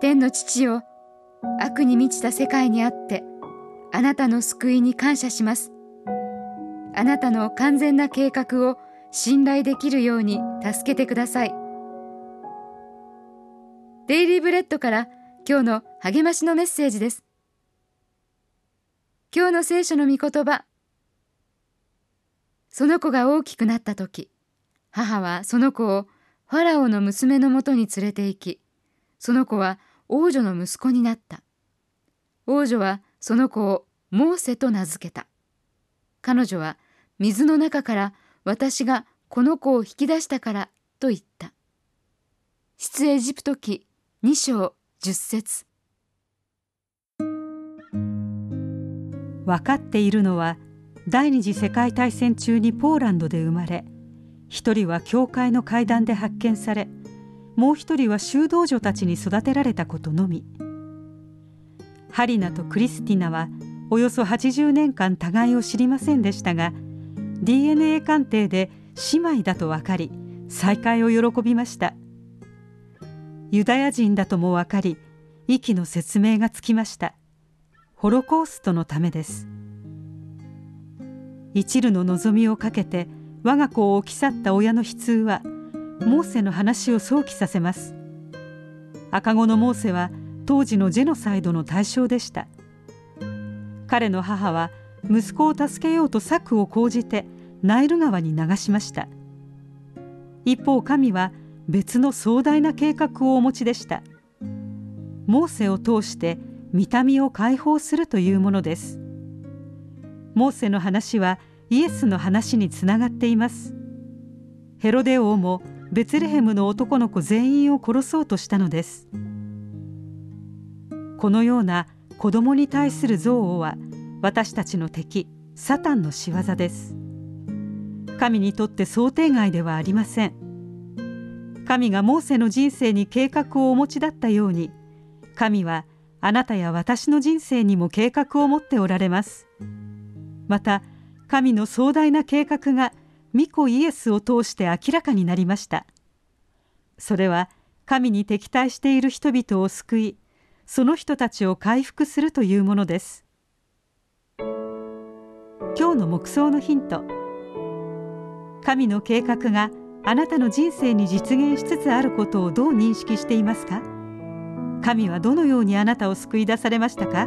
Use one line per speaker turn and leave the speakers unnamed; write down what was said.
天の父よ悪に満ちた世界にあってあなたの救いに感謝します。あなたの完全な計画を信頼できるように助けてください。デイリーブレッドから今日の励ましのメッセージです。今日の聖書の御言葉。その子が大きくなった時母はその子をファラオの娘のもとに連れて行きその子は王女の息子になった。王女はその子をモーセと名付けた。彼女は水の中から私がこの子を引き出したからと言った。出エジプト記2章10節。
分かっているのは第二次世界大戦中にポーランドで生まれ一人は教会の階段で発見されもう一人は修道女たちに育てられたことのみ。ハリナとクリスティナはおよそ80年間互いを知りませんでしたが DNA 鑑定で姉妹だと分かり再会を喜びました。ユダヤ人だとも分かり息の説明がつきました。ホロコーストのためです。一縷の望みをかけて我が子を置き去った親の悲痛はモーセの話を想起させます。赤子のモーセは当時のジェノサイドの対象でした。彼の母は息子を助けようと策を講じてナイル川に流しました。一方神は別の壮大な計画をお持ちでした。モーセを通して見た目を解放するというものです。モーセの話はイエスの話につながっています。ヘロデ王もベツレヘムの男の子全員を殺そうとしたのです。このような子供に対する憎悪は私たちの敵サタンの仕業です。神にとって想定外ではありません。神がモーセの人生に計画をお持ちだったように神はあなたや私の人生にも計画を持っておられます。また神の壮大な計画が御子イエスを通して明らかになりました。それは神に敵対している人々を救いその人たちを回復するというものです。今日の目想のヒント。神の計画があなたの人生に実現しつつあることをどう認識していますか？神はどのようにあなたを救い出されましたか？